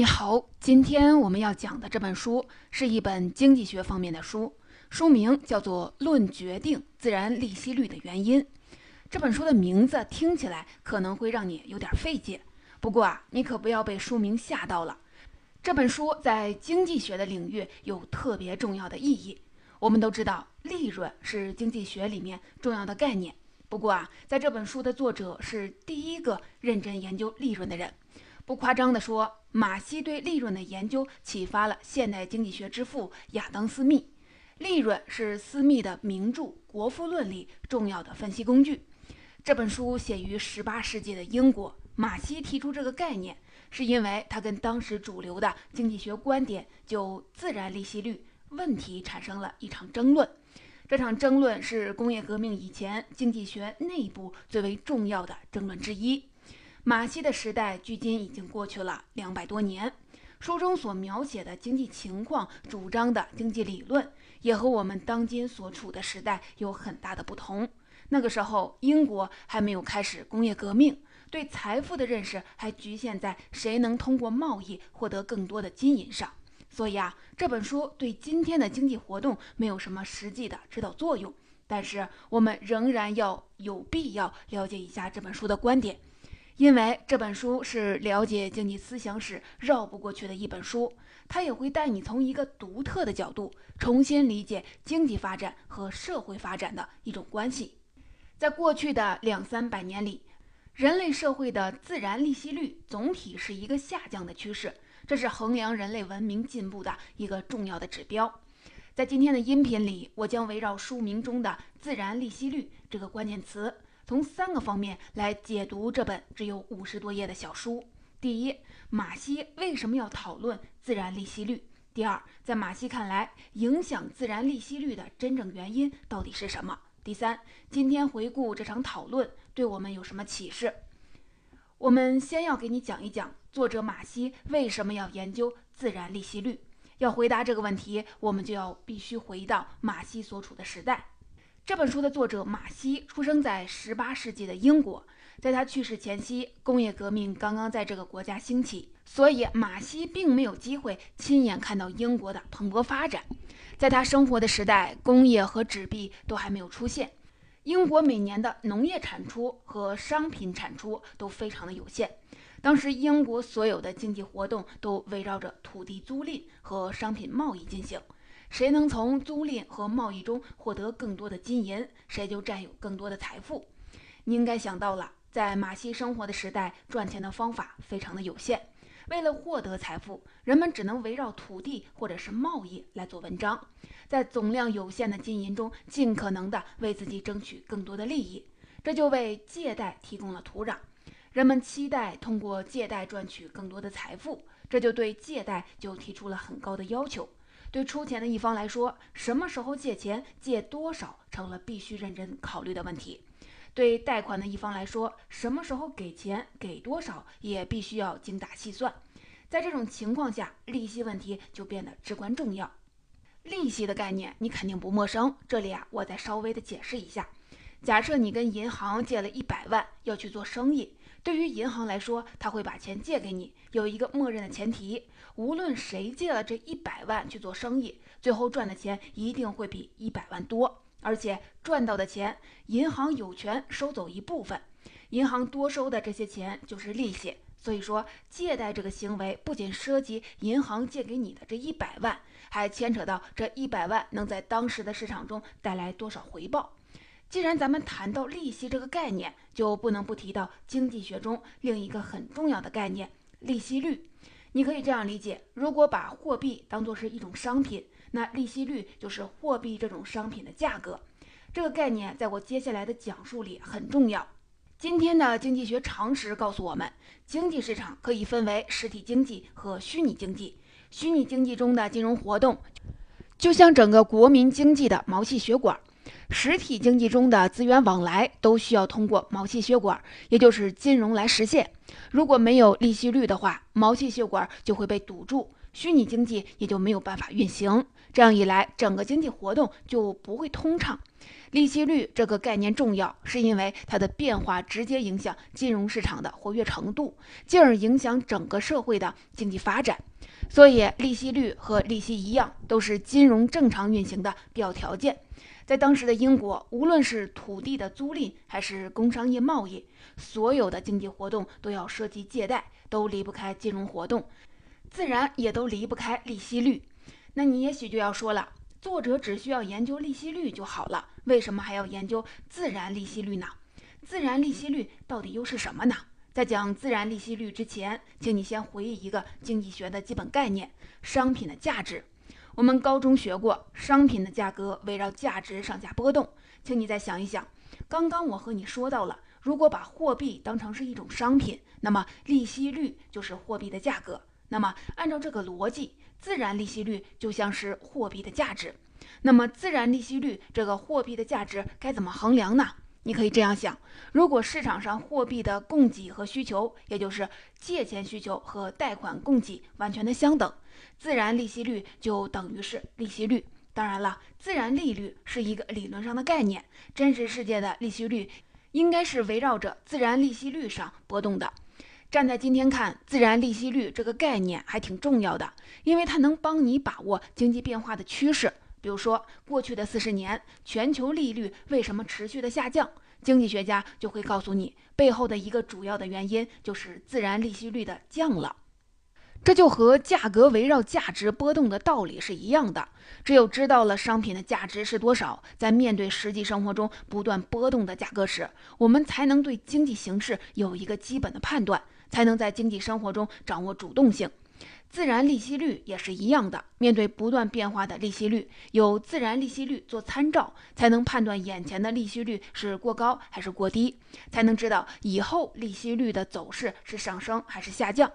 你好，今天我们要讲的这本书是一本经济学方面的书，书名叫做《论决定自然利息率的原因》。这本书的名字听起来可能会让你有点费解，不过啊，你可不要被书名吓到了。这本书在经济学的领域有特别重要的意义。我们都知道，利润是经济学里面重要的概念。不过啊，在这本书的作者是第一个认真研究利润的人。不夸张地说，马西对利润的研究启发了现代经济学之父亚当·斯密。利润是斯密的名著《国富论》里重要的分析工具。这本书写于18世纪的英国，马西提出这个概念，是因为他跟当时主流的经济学观点就自然利息率问题产生了一场争论。这场争论是工业革命以前经济学内部最为重要的争论之一。马西的时代距今已经过去了两百多年，书中所描写的经济情况、主张的经济理论，也和我们当今所处的时代有很大的不同。那个时候，英国还没有开始工业革命，对财富的认识还局限在谁能通过贸易获得更多的金银上。所以啊，这本书对今天的经济活动没有什么实际的指导作用。但是，我们仍然要有必要了解一下这本书的观点。因为这本书是了解经济思想史绕不过去的一本书，它也会带你从一个独特的角度重新理解经济发展和社会发展的一种关系。在过去的两三百年里，人类社会的自然利息率总体是一个下降的趋势，这是衡量人类文明进步的一个重要的指标。在今天的音频里，我将围绕书名中的“自然利息率”这个关键词。从三个方面来解读这本只有五十多页的小书。第一，马西为什么要讨论自然利息率？第二，在马西看来，影响自然利息率的真正原因到底是什么？第三，今天回顾这场讨论对我们有什么启示？我们先要给你讲一讲作者马西为什么要研究自然利息率。要回答这个问题，我们就要必须回到马西所处的时代。这本书的作者马西出生在18世纪的英国，在他去世前夕，工业革命刚刚在这个国家兴起，所以马西并没有机会亲眼看到英国的蓬勃发展。在他生活的时代，工业和纸币都还没有出现，英国每年的农业产出和商品产出都非常的有限。当时，英国所有的经济活动都围绕着土地租赁和商品贸易进行。谁能从租赁和贸易中获得更多的金银，谁就占有更多的财富。你应该想到了，在马西生活的时代，赚钱的方法非常的有限。为了获得财富，人们只能围绕土地或者是贸易来做文章，在总量有限的金银中，尽可能的为自己争取更多的利益。这就为借贷提供了土壤。人们期待通过借贷赚取更多的财富，这就对借贷就提出了很高的要求。对出钱的一方来说，什么时候借钱、借多少成了必须认真考虑的问题；对贷款的一方来说，什么时候给钱、给多少也必须要精打细算。在这种情况下，利息问题就变得至关重要。利息的概念你肯定不陌生，这里啊，我再稍微的解释一下。假设你跟银行借了一百万，要去做生意。对于银行来说，他会把钱借给你，有一个默认的前提：无论谁借了这一百万去做生意，最后赚的钱一定会比一百万多，而且赚到的钱，银行有权收走一部分。银行多收的这些钱就是利息。所以说，借贷这个行为不仅涉及银行借给你的这一百万，还牵扯到这一百万能在当时的市场中带来多少回报。既然咱们谈到利息这个概念，就不能不提到经济学中另一个很重要的概念——利息率。你可以这样理解：如果把货币当作是一种商品，那利息率就是货币这种商品的价格。这个概念在我接下来的讲述里很重要。今天的经济学常识告诉我们，经济市场可以分为实体经济和虚拟经济。虚拟经济中的金融活动，就像整个国民经济的毛细血管。实体经济中的资源往来都需要通过毛细血管，也就是金融来实现。如果没有利息率的话，毛细血管就会被堵住，虚拟经济也就没有办法运行。这样一来，整个经济活动就不会通畅。利息率这个概念重要，是因为它的变化直接影响金融市场的活跃程度，进而影响整个社会的经济发展。所以，利息率和利息一样，都是金融正常运行的必要条件。在当时的英国，无论是土地的租赁还是工商业贸易，所有的经济活动都要涉及借贷，都离不开金融活动，自然也都离不开利息率。那你也许就要说了，作者只需要研究利息率就好了，为什么还要研究自然利息率呢？自然利息率到底又是什么呢？在讲自然利息率之前，请你先回忆一个经济学的基本概念：商品的价值。我们高中学过，商品的价格围绕价值上下波动。请你再想一想，刚刚我和你说到了，如果把货币当成是一种商品，那么利息率就是货币的价格。那么按照这个逻辑，自然利息率就像是货币的价值。那么自然利息率这个货币的价值该怎么衡量呢？你可以这样想：如果市场上货币的供给和需求，也就是借钱需求和贷款供给完全的相等。自然利息率就等于是利息率。当然了，自然利率是一个理论上的概念，真实世界的利息率应该是围绕着自然利息率上波动的。站在今天看，自然利息率这个概念还挺重要的，因为它能帮你把握经济变化的趋势。比如说，过去的四十年，全球利率为什么持续的下降？经济学家就会告诉你，背后的一个主要的原因就是自然利息率的降了。这就和价格围绕价值波动的道理是一样的。只有知道了商品的价值是多少，在面对实际生活中不断波动的价格时，我们才能对经济形势有一个基本的判断，才能在经济生活中掌握主动性。自然利息率也是一样的，面对不断变化的利息率，有自然利息率做参照，才能判断眼前的利息率是过高还是过低，才能知道以后利息率的走势是上升还是下降。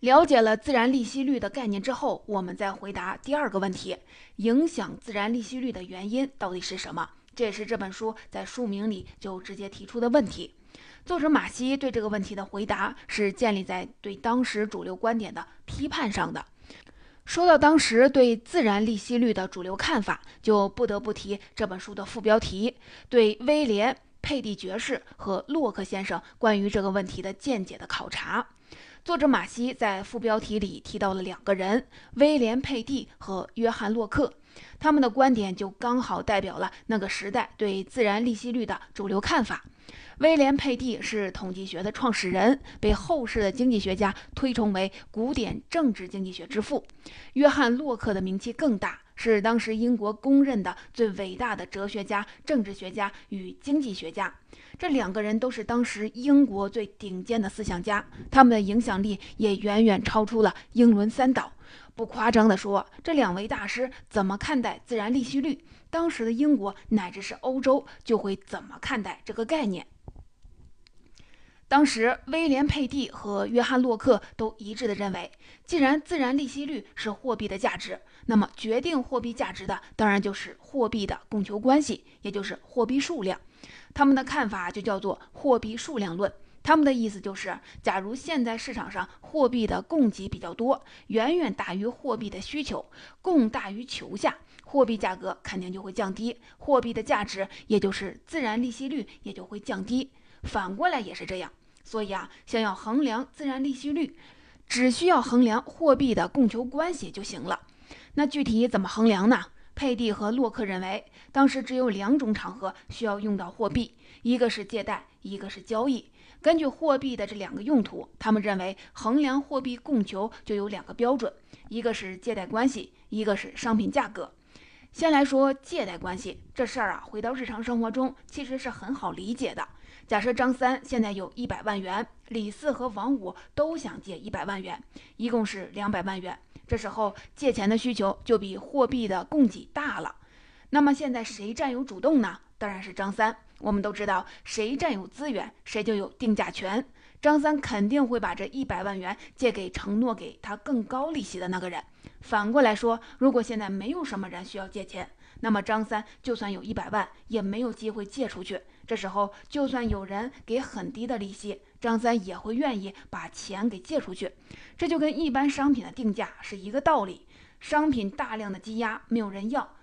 了解了自然利息率的概念之后，我们再回答第二个问题：影响自然利息率的原因到底是什么？这也是这本书在书名里就直接提出的问题。作者马西对这个问题的回答是建立在对当时主流观点的批判上的。说到当时对自然利息率的主流看法，就不得不提这本书的副标题：对威廉·佩蒂爵士和洛克先生关于这个问题的见解的考察。作者马西在副标题里提到了两个人：威廉·佩蒂和约翰·洛克。他们的观点就刚好代表了那个时代对自然利息率的主流看法。威廉·佩蒂是统计学的创始人，被后世的经济学家推崇为古典政治经济学之父。约翰·洛克的名气更大，是当时英国公认的最伟大的哲学家、政治学家与经济学家。这两个人都是当时英国最顶尖的思想家，他们的影响力也远远超出了英伦三岛。不夸张地说，这两位大师怎么看待自然利息率，当时的英国乃至是欧洲就会怎么看待这个概念。当时，威廉·佩蒂和约翰·洛克都一致地认为，既然自然利息率是货币的价值，那么决定货币价值的当然就是货币的供求关系，也就是货币数量。他们的看法就叫做货币数量论。他们的意思就是，假如现在市场上货币的供给比较多，远远大于货币的需求，供大于求下，货币价格肯定就会降低，货币的价值，也就是自然利息率也就会降低。反过来也是这样。所以啊，想要衡量自然利息率，只需要衡量货币的供求关系就行了。那具体怎么衡量呢？佩蒂和洛克认为，当时只有两种场合需要用到货币，一个是借贷，一个是交易。根据货币的这两个用途，他们认为衡量货币供求就有两个标准，一个是借贷关系，一个是商品价格。先来说借贷关系这事儿啊，回到日常生活中其实是很好理解的。假设张三现在有一百万元，李四和王五都想借一百万元，一共是两百万元。这时候借钱的需求就比货币的供给大了，那么现在谁占有主动呢？当然是张三。我们都知道，谁占有资源，谁就有定价权。张三肯定会把这一百万元借给承诺给他更高利息的那个人。反过来说，如果现在没有什么人需要借钱，那么张三就算有一百万，也没有机会借出去。这时候，就算有人给很低的利息。张三也会愿意把钱给借出去。这就跟一般商品的定价是一个道理。商品大量的积压，没有人要，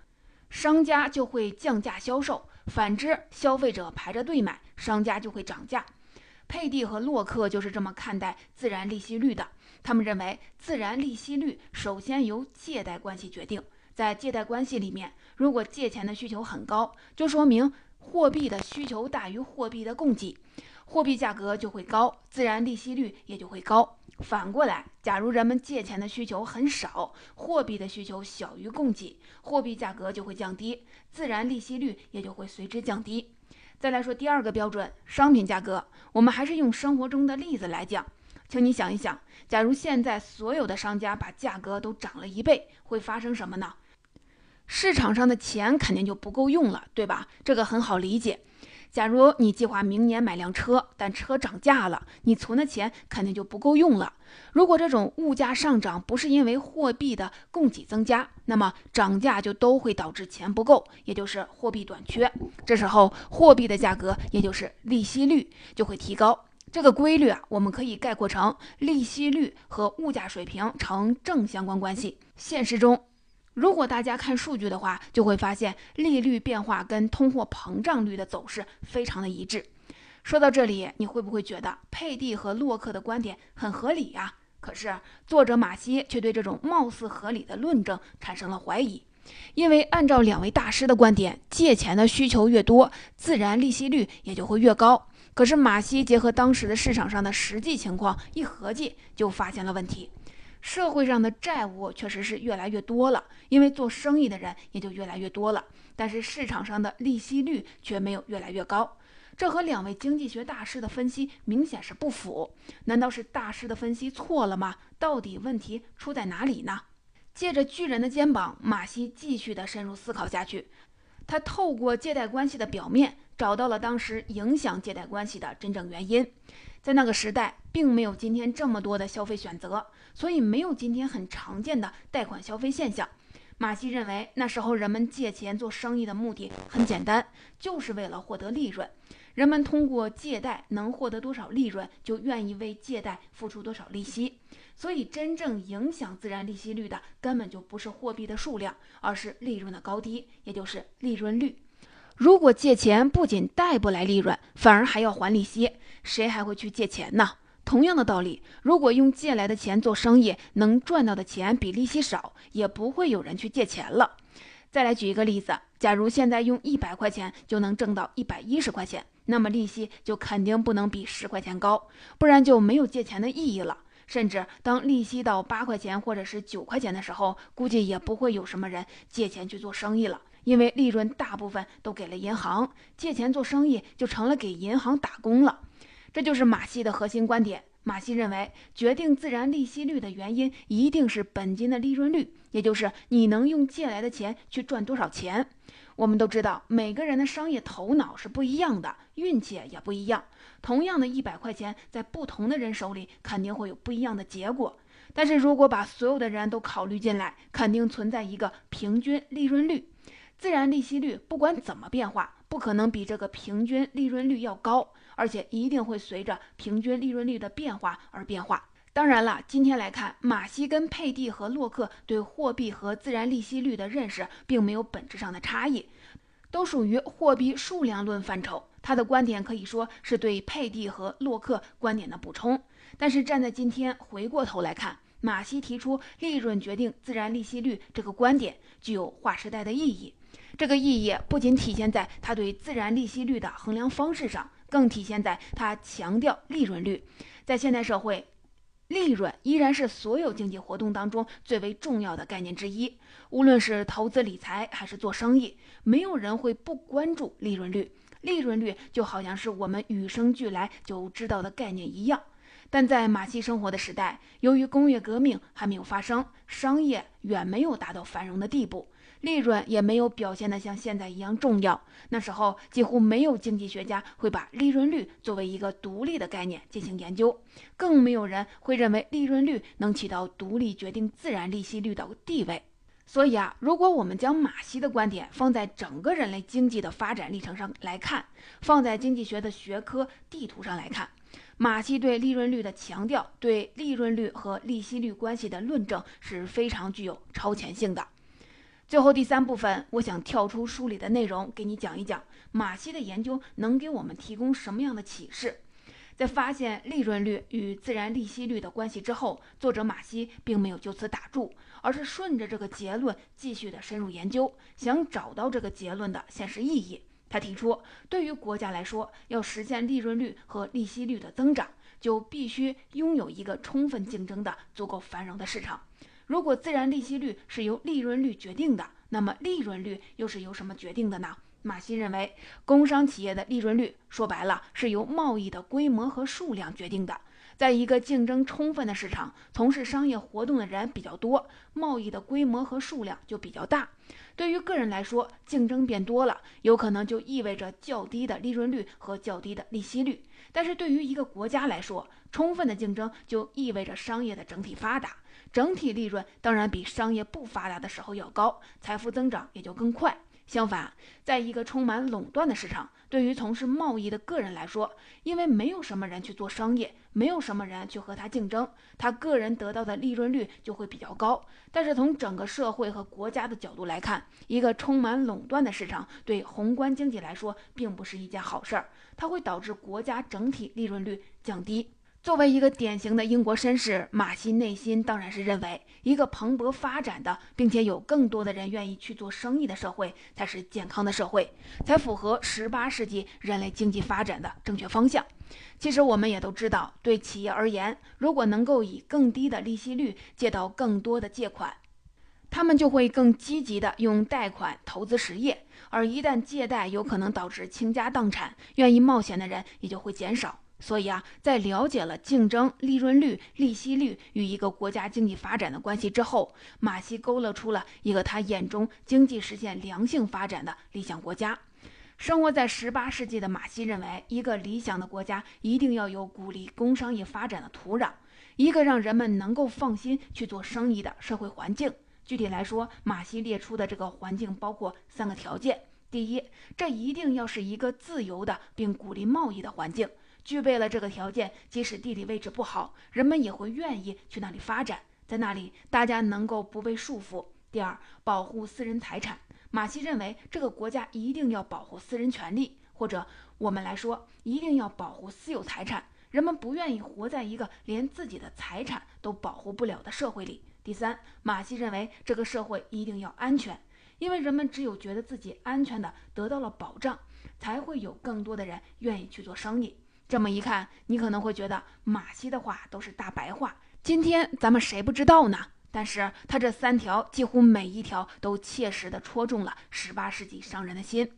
商家就会降价销售；反之，消费者排着队买，商家就会涨价。佩蒂和洛克就是这么看待自然利息率的。他们认为，自然利息率首先由借贷关系决定。在借贷关系里面，如果借钱的需求很高，就说明货币的需求大于货币的供给，货币价格就会高，自然利息率也就会高。反过来，假如人们借钱的需求很少，货币的需求小于供给，货币价格就会降低，自然利息率也就会随之降低。再来说第二个标准，商品价格，我们还是用生活中的例子来讲。请你想一想，假如现在所有的商家把价格都涨了一倍，会发生什么呢？市场上的钱肯定就不够用了，对吧？这个很好理解。假如你计划明年买辆车，但车涨价了，你存的钱肯定就不够用了。如果这种物价上涨不是因为货币的供给增加，那么涨价就都会导致钱不够，也就是货币短缺。这时候货币的价格，也就是利息率就会提高。这个规律啊，我们可以概括成利息率和物价水平成正相关关系。现实中，如果大家看数据的话，就会发现利率变化跟通货膨胀率的走势非常的一致。说到这里，你会不会觉得佩蒂和洛克的观点很合理呀？可是作者马西却对这种貌似合理的论证产生了怀疑，因为按照两位大师的观点，借钱的需求越多，自然利息率也就会越高。可是马西结合当时的市场上的实际情况一合计，就发现了问题。社会上的债务确实是越来越多了，因为做生意的人也就越来越多了。但是市场上的利息率却没有越来越高，这和两位经济学大师的分析明显是不符。难道是大师的分析错了吗？到底问题出在哪里呢？借着巨人的肩膀，马西继续的深入思考下去。他透过借贷关系的表面。找到了当时影响借贷关系的真正原因，在那个时代，并没有今天这么多的消费选择，所以没有今天很常见的贷款消费现象。马西认为，那时候人们借钱做生意的目的很简单，就是为了获得利润。人们通过借贷能获得多少利润，就愿意为借贷付出多少利息。所以，真正影响自然利息率的，根本就不是货币的数量，而是利润的高低，也就是利润率。如果借钱不仅贷不来利润，反而还要还利息，谁还会去借钱呢？同样的道理，如果用借来的钱做生意，能赚到的钱比利息少，也不会有人去借钱了。再来举一个例子，假如现在用一百块钱就能挣到一百一十块钱，那么利息就肯定不能比十块钱高，不然就没有借钱的意义了。甚至当利息到八块钱或者是九块钱的时候，估计也不会有什么人借钱去做生意了。因为利润大部分都给了银行，借钱做生意就成了给银行打工了。这就是马西的核心观点。马西认为，决定自然利息率的原因一定是本金的利润率，也就是你能用借来的钱去赚多少钱。我们都知道，每个人的商业头脑是不一样的，运气也不一样。同样的一百块钱，在不同的人手里，肯定会有不一样的结果。但是如果把所有的人都考虑进来，肯定存在一个平均利润率。自然利息率不管怎么变化，不可能比这个平均利润率要高，而且一定会随着平均利润率的变化而变化。当然了，今天来看，马西跟佩蒂和洛克对货币和自然利息率的认识并没有本质上的差异，都属于货币数量论范畴。他的观点可以说是对佩蒂和洛克观点的补充。但是站在今天回过头来看，马西提出利润决定自然利息率这个观点具有划时代的意义。这个意义不仅体现在他对自然利息率的衡量方式上，更体现在他强调利润率。在现代社会，利润依然是所有经济活动当中最为重要的概念之一。无论是投资理财还是做生意，没有人会不关注利润率。利润率就好像是我们与生俱来就知道的概念一样。但在马西生活的时代，由于工业革命还没有发生，商业远没有达到繁荣的地步。利润也没有表现得像现在一样重要。那时候几乎没有经济学家会把利润率作为一个独立的概念进行研究，更没有人会认为利润率能起到独立决定自然利息率的地位。所以啊，如果我们将马西的观点放在整个人类经济的发展历程上来看，放在经济学的学科地图上来看，马西对利润率的强调，对利润率和利息率关系的论证是非常具有超前性的。最后第三部分，我想跳出书里的内容，给你讲一讲马西的研究能给我们提供什么样的启示。在发现利润率与自然利息率的关系之后，作者马西并没有就此打住，而是顺着这个结论继续的深入研究，想找到这个结论的现实意义。他提出，对于国家来说，要实现利润率和利息率的增长，就必须拥有一个充分竞争的、足够繁荣的市场。如果自然利息率是由利润率决定的，那么利润率又是由什么决定的呢？马西认为，工商企业的利润率说白了是由贸易的规模和数量决定的。在一个竞争充分的市场，从事商业活动的人比较多，贸易的规模和数量就比较大。对于个人来说，竞争变多了，有可能就意味着较低的利润率和较低的利息率。但是对于一个国家来说，充分的竞争就意味着商业的整体发达，整体利润当然比商业不发达的时候要高，财富增长也就更快。相反，在一个充满垄断的市场，对于从事贸易的个人来说，因为没有什么人去做商业，没有什么人去和他竞争，他个人得到的利润率就会比较高。但是从整个社会和国家的角度来看，一个充满垄断的市场对宏观经济来说并不是一件好事儿，它会导致国家整体利润率降低。作为一个典型的英国绅士，马西内心当然是认为，一个蓬勃发展的，并且有更多的人愿意去做生意的社会，才是健康的社会，才符合十八世纪人类经济发展的正确方向。其实我们也都知道，对企业而言，如果能够以更低的利息率借到更多的借款，他们就会更积极的用贷款投资实业，而一旦借贷有可能导致倾家荡产，愿意冒险的人也就会减少。所以啊，在了解了竞争、利润率、利息率与一个国家经济发展的关系之后，马西勾勒出了一个他眼中经济实现良性发展的理想国家。生活在十八世纪的马西认为，一个理想的国家一定要有鼓励工商业发展的土壤，一个让人们能够放心去做生意的社会环境。具体来说，马西列出的这个环境包括三个条件：第一，这一定要是一个自由的并鼓励贸易的环境。具备了这个条件，即使地理位置不好，人们也会愿意去那里发展。在那里，大家能够不被束缚。第二，保护私人财产。马西认为，这个国家一定要保护私人权利，或者我们来说，一定要保护私有财产。人们不愿意活在一个连自己的财产都保护不了的社会里。第三，马西认为，这个社会一定要安全，因为人们只有觉得自己安全的得到了保障，才会有更多的人愿意去做生意。这么一看，你可能会觉得马西的话都是大白话。今天咱们谁不知道呢？但是他这三条几乎每一条都切实的戳中了十八世纪商人的心。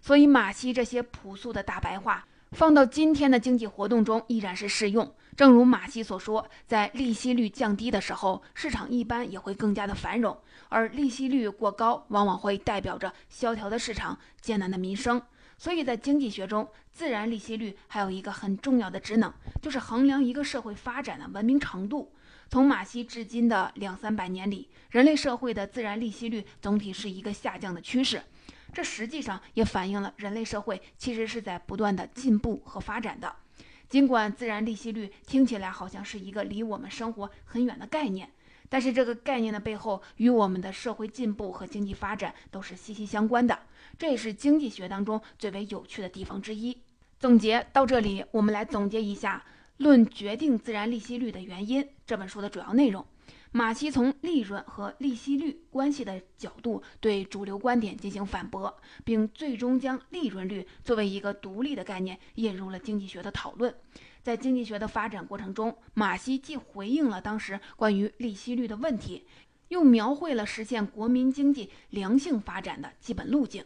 所以马西这些朴素的大白话，放到今天的经济活动中依然是适用。正如马西所说，在利息率降低的时候，市场一般也会更加的繁荣；而利息率过高，往往会代表着萧条的市场、艰难的民生。所以在经济学中，自然利息率还有一个很重要的职能，就是衡量一个社会发展的文明程度。从马西至今的两三百年里，人类社会的自然利息率总体是一个下降的趋势，这实际上也反映了人类社会其实是在不断的进步和发展的。尽管自然利息率听起来好像是一个离我们生活很远的概念。但是这个概念的背后，与我们的社会进步和经济发展都是息息相关的，这也是经济学当中最为有趣的地方之一。总结到这里，我们来总结一下《论决定自然利息率的原因》这本书的主要内容。马西从利润和利息率关系的角度对主流观点进行反驳，并最终将利润率作为一个独立的概念引入了经济学的讨论。在经济学的发展过程中，马西既回应了当时关于利息率的问题，又描绘了实现国民经济良性发展的基本路径。